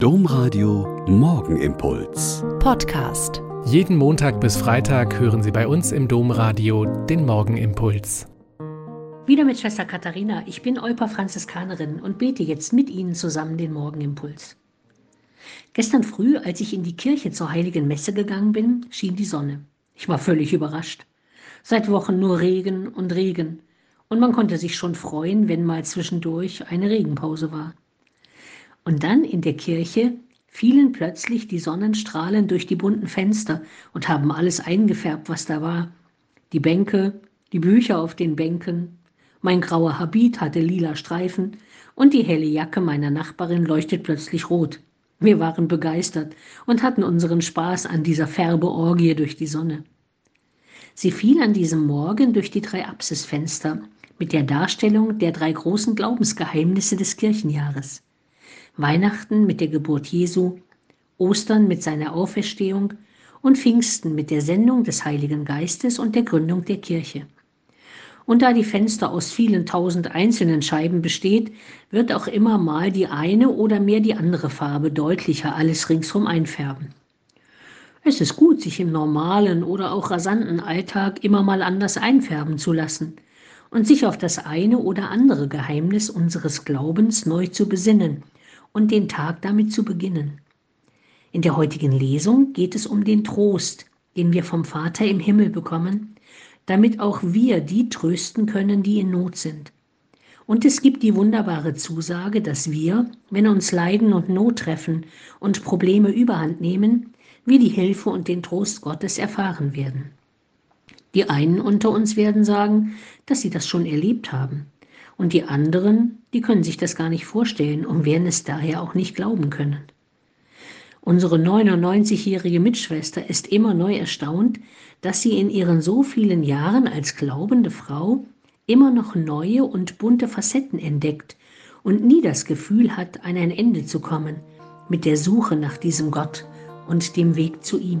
Domradio Morgenimpuls. Podcast. Jeden Montag bis Freitag hören Sie bei uns im Domradio den Morgenimpuls. Wieder mit Schwester Katharina. Ich bin Euper Franziskanerin und bete jetzt mit Ihnen zusammen den Morgenimpuls. Gestern früh, als ich in die Kirche zur heiligen Messe gegangen bin, schien die Sonne. Ich war völlig überrascht. Seit Wochen nur Regen und Regen. Und man konnte sich schon freuen, wenn mal zwischendurch eine Regenpause war. Und dann in der Kirche fielen plötzlich die Sonnenstrahlen durch die bunten Fenster und haben alles eingefärbt, was da war. Die Bänke, die Bücher auf den Bänken, mein grauer Habit hatte lila Streifen und die helle Jacke meiner Nachbarin leuchtet plötzlich rot. Wir waren begeistert und hatten unseren Spaß an dieser Färbeorgie durch die Sonne. Sie fiel an diesem Morgen durch die drei Apsisfenster mit der Darstellung der drei großen Glaubensgeheimnisse des Kirchenjahres. Weihnachten mit der Geburt Jesu, Ostern mit seiner Auferstehung und Pfingsten mit der Sendung des Heiligen Geistes und der Gründung der Kirche. Und da die Fenster aus vielen tausend einzelnen Scheiben besteht, wird auch immer mal die eine oder mehr die andere Farbe deutlicher alles ringsherum einfärben. Es ist gut, sich im normalen oder auch rasanten Alltag immer mal anders einfärben zu lassen und sich auf das eine oder andere Geheimnis unseres Glaubens neu zu besinnen und den Tag damit zu beginnen. In der heutigen Lesung geht es um den Trost, den wir vom Vater im Himmel bekommen, damit auch wir die trösten können, die in Not sind. Und es gibt die wunderbare Zusage, dass wir, wenn uns Leiden und Not treffen und Probleme überhand nehmen, wir die Hilfe und den Trost Gottes erfahren werden. Die einen unter uns werden sagen, dass sie das schon erlebt haben. Und die anderen, die können sich das gar nicht vorstellen und werden es daher auch nicht glauben können. Unsere 99-jährige Mitschwester ist immer neu erstaunt, dass sie in ihren so vielen Jahren als glaubende Frau immer noch neue und bunte Facetten entdeckt und nie das Gefühl hat, an ein Ende zu kommen mit der Suche nach diesem Gott und dem Weg zu ihm.